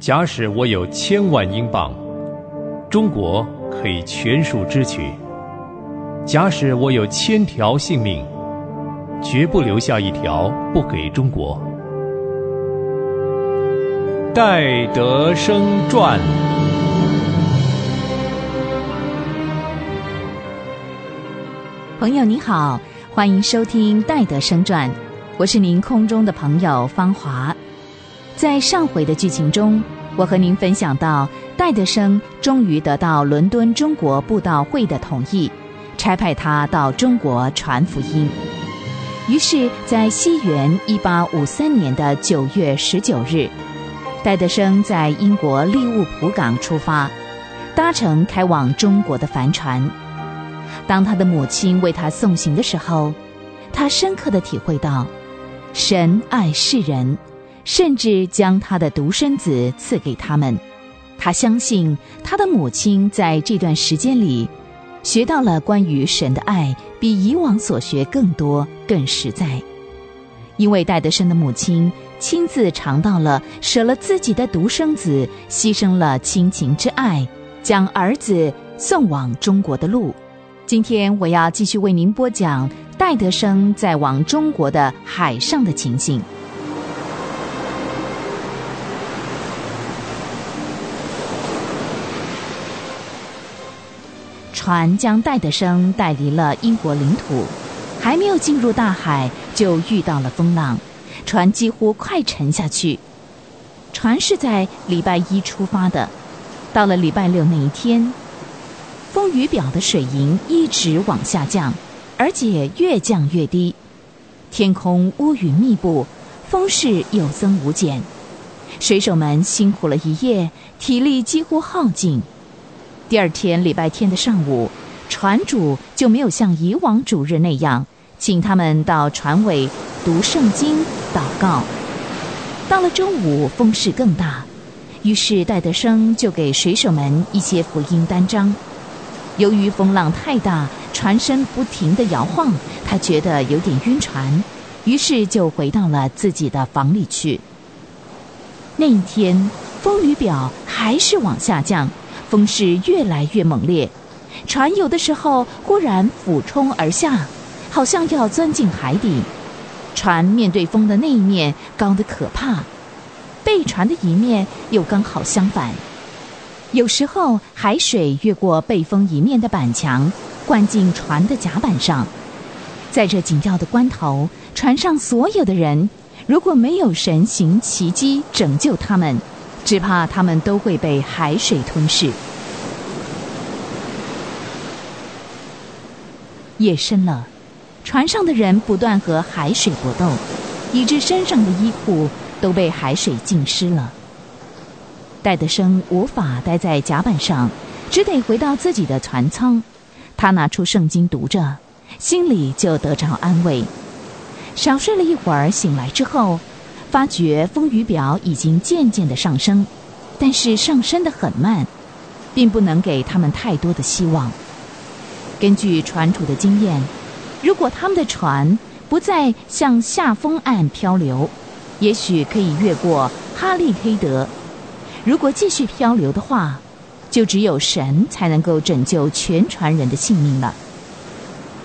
假使我有千万英镑，中国可以全数支取；假使我有千条性命，绝不留下一条不给中国。戴德生传。朋友你好，欢迎收听《戴德生传》，我是您空中的朋友芳华。在上回的剧情中，我和您分享到，戴德生终于得到伦敦中国布道会的同意，差派他到中国传福音。于是，在西元一八五三年的九月十九日，戴德生在英国利物浦港出发，搭乘开往中国的帆船。当他的母亲为他送行的时候，他深刻的体会到，神爱世人。甚至将他的独生子赐给他们，他相信他的母亲在这段时间里学到了关于神的爱，比以往所学更多、更实在。因为戴德生的母亲亲自尝到了舍了自己的独生子，牺牲了亲情之爱，将儿子送往中国的路。今天我要继续为您播讲戴德生在往中国的海上的情形。船将戴德生带离了英国领土，还没有进入大海，就遇到了风浪，船几乎快沉下去。船是在礼拜一出发的，到了礼拜六那一天，风雨表的水银一直往下降，而且越降越低，天空乌云密布，风势有增无减，水手们辛苦了一夜，体力几乎耗尽。第二天礼拜天的上午，船主就没有像以往主日那样，请他们到船尾读圣经、祷告。到了中午，风势更大，于是戴德生就给水手们一些福音单张。由于风浪太大，船身不停地摇晃，他觉得有点晕船，于是就回到了自己的房里去。那一天，风雨表还是往下降。风势越来越猛烈，船有的时候忽然俯冲而下，好像要钻进海底。船面对风的那一面高得可怕，背船的一面又刚好相反。有时候海水越过背风一面的板墙，灌进船的甲板上。在这紧要的关头，船上所有的人，如果没有神行奇迹拯救他们。只怕他们都会被海水吞噬。夜深了，船上的人不断和海水搏斗，以致身上的衣服都被海水浸湿了。戴德生无法待在甲板上，只得回到自己的船舱。他拿出圣经读着，心里就得着安慰。小睡了一会儿，醒来之后。发觉风雨表已经渐渐的上升，但是上升的很慢，并不能给他们太多的希望。根据船主的经验，如果他们的船不再向下风岸漂流，也许可以越过哈利黑德；如果继续漂流的话，就只有神才能够拯救全船人的性命了。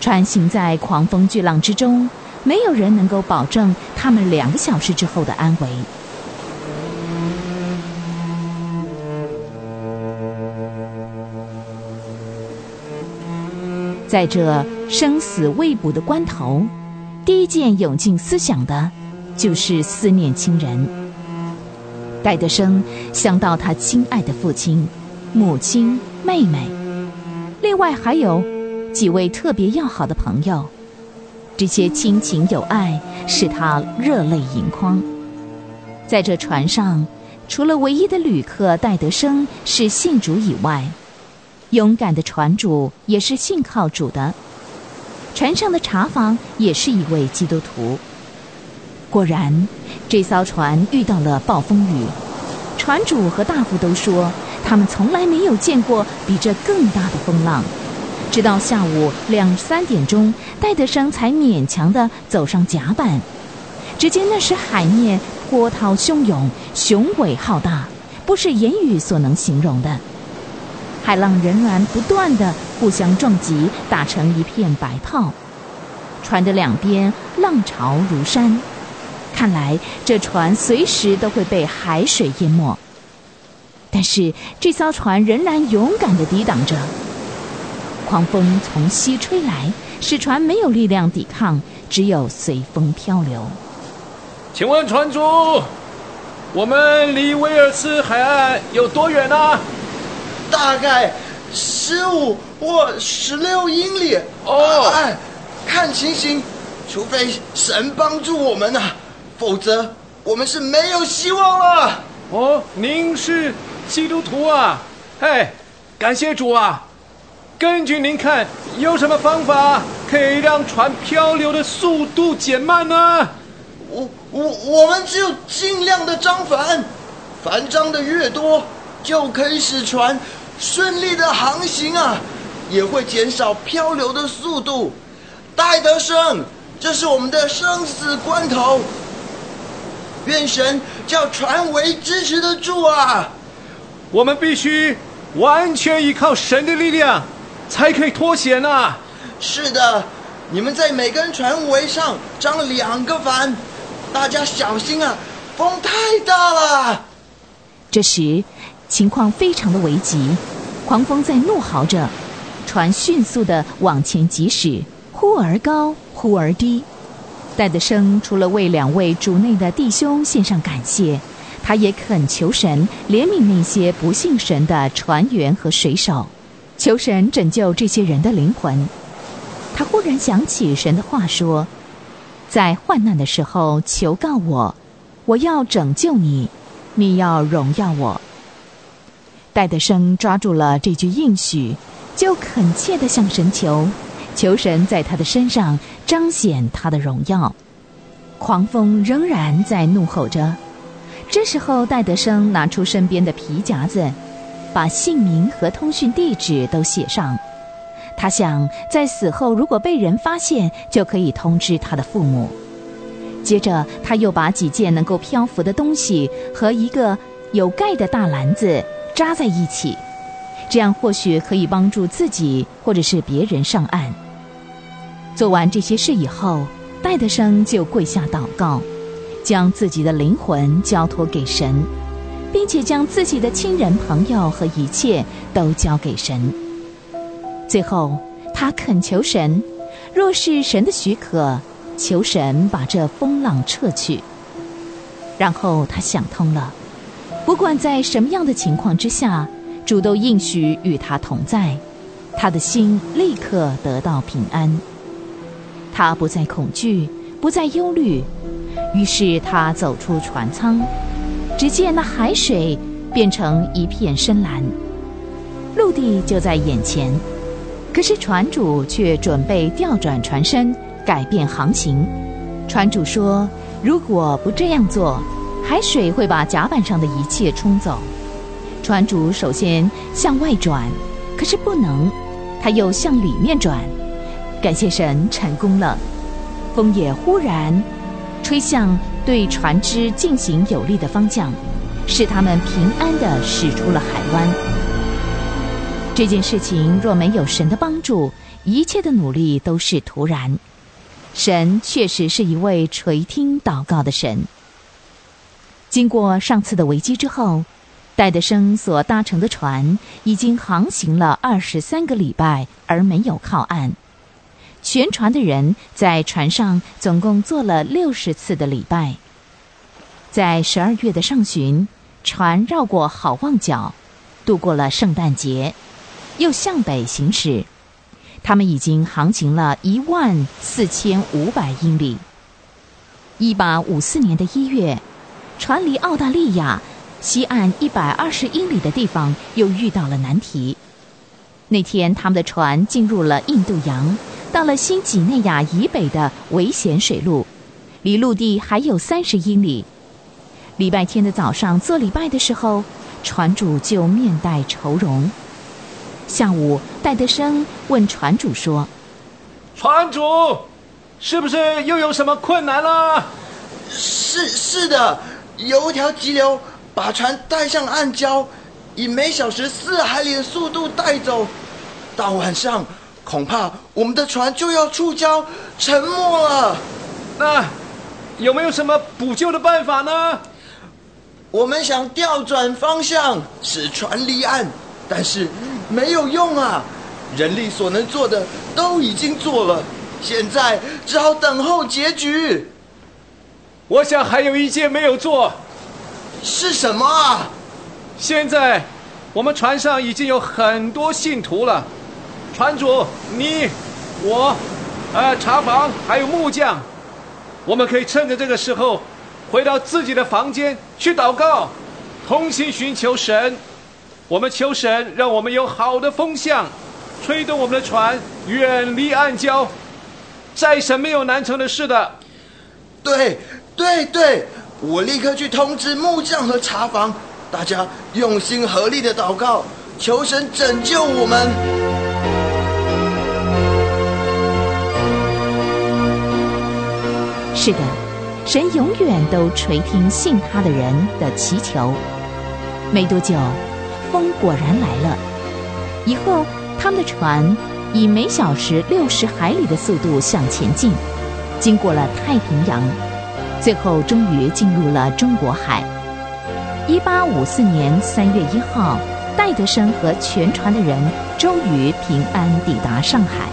船行在狂风巨浪之中。没有人能够保证他们两个小时之后的安危。在这生死未卜的关头，第一件涌进思想的，就是思念亲人。戴德生想到他亲爱的父亲、母亲、妹妹，另外还有几位特别要好的朋友。这些亲情友爱使他热泪盈眶。在这船上，除了唯一的旅客戴德生是信主以外，勇敢的船主也是信靠主的。船上的茶房也是一位基督徒。果然，这艘船遇到了暴风雨，船主和大夫都说他们从来没有见过比这更大的风浪。直到下午两三点钟，戴德生才勉强地走上甲板。只见那时海面波涛汹涌，雄伟浩大，不是言语所能形容的。海浪仍然不断的互相撞击，打成一片白泡。船的两边浪潮如山，看来这船随时都会被海水淹没。但是这艘船仍然勇敢的抵挡着。狂风从西吹来，使船没有力量抵抗，只有随风漂流。请问船主，我们离威尔斯海岸有多远呢？大概十五或十六英里。哦，哎，看情形，除非神帮助我们啊，否则我们是没有希望了。哦，您是基督徒啊？嘿，感谢主啊！根据您看，有什么方法可以让船漂流的速度减慢呢？我我我们只有尽量的张帆，帆张的越多，就可以使船顺利的航行啊，也会减少漂流的速度。戴德生，这是我们的生死关头，愿神叫船维支持得住啊！我们必须完全依靠神的力量，才可以脱险呐。是的，你们在每根船桅上张两个帆，大家小心啊，风太大了。这时，情况非常的危急，狂风在怒嚎着，船迅速的往前疾驶，忽而高，忽而低。戴德生除了为两位主内的弟兄献上感谢，他也恳求神怜悯那些不信神的船员和水手，求神拯救这些人的灵魂。他忽然想起神的话说：“在患难的时候求告我，我要拯救你，你要荣耀我。”戴德生抓住了这句应许，就恳切地向神求，求神在他的身上彰显他的荣耀。狂风仍然在怒吼着。这时候，戴德生拿出身边的皮夹子，把姓名和通讯地址都写上。他想，在死后如果被人发现，就可以通知他的父母。接着，他又把几件能够漂浮的东西和一个有盖的大篮子扎在一起，这样或许可以帮助自己或者是别人上岸。做完这些事以后，戴德生就跪下祷告，将自己的灵魂交托给神，并且将自己的亲人、朋友和一切都交给神。最后，他恳求神，若是神的许可，求神把这风浪撤去。然后他想通了，不管在什么样的情况之下，主都应许与他同在，他的心立刻得到平安。他不再恐惧，不再忧虑，于是他走出船舱，只见那海水变成一片深蓝，陆地就在眼前。可是船主却准备调转船身，改变航行。船主说：“如果不这样做，海水会把甲板上的一切冲走。”船主首先向外转，可是不能，他又向里面转。感谢神，成功了。风也忽然吹向对船只进行有利的方向，使他们平安地驶出了海湾。这件事情若没有神的帮助，一切的努力都是徒然。神确实是一位垂听祷告的神。经过上次的危机之后，戴德生所搭乘的船已经航行了二十三个礼拜，而没有靠岸。全船的人在船上总共做了六十次的礼拜。在十二月的上旬，船绕过好望角，度过了圣诞节。又向北行驶，他们已经航行了一万四千五百英里。一八五四年的一月，船离澳大利亚西岸一百二十英里的地方又遇到了难题。那天，他们的船进入了印度洋，到了新几内亚以北的危险水路，离陆地还有三十英里。礼拜天的早上做礼拜的时候，船主就面带愁容。下午，戴德生问船主说：“船主，是不是又有什么困难了？”“是是的，有一条急流把船带向暗礁，以每小时四海里的速度带走。到晚上，恐怕我们的船就要触礁沉没了。那有没有什么补救的办法呢？我们想调转方向，使船离岸，但是没有用啊！人力所能做的都已经做了，现在只好等候结局。我想还有一件没有做，是什么啊？现在我们船上已经有很多信徒了，船主你、我、呃茶房还有木匠，我们可以趁着这个时候。回到自己的房间去祷告，同心寻求神。我们求神，让我们有好的风向，吹动我们的船远离暗礁。再神没有难成的事的。对，对，对，我立刻去通知木匠和茶房，大家用心合力的祷告，求神拯救我们。是的。神永远都垂听信他的人的祈求。没多久，风果然来了。以后，他们的船以每小时六十海里的速度向前进，经过了太平洋，最后终于进入了中国海。一八五四年三月一号，戴德生和全船的人终于平安抵达上海。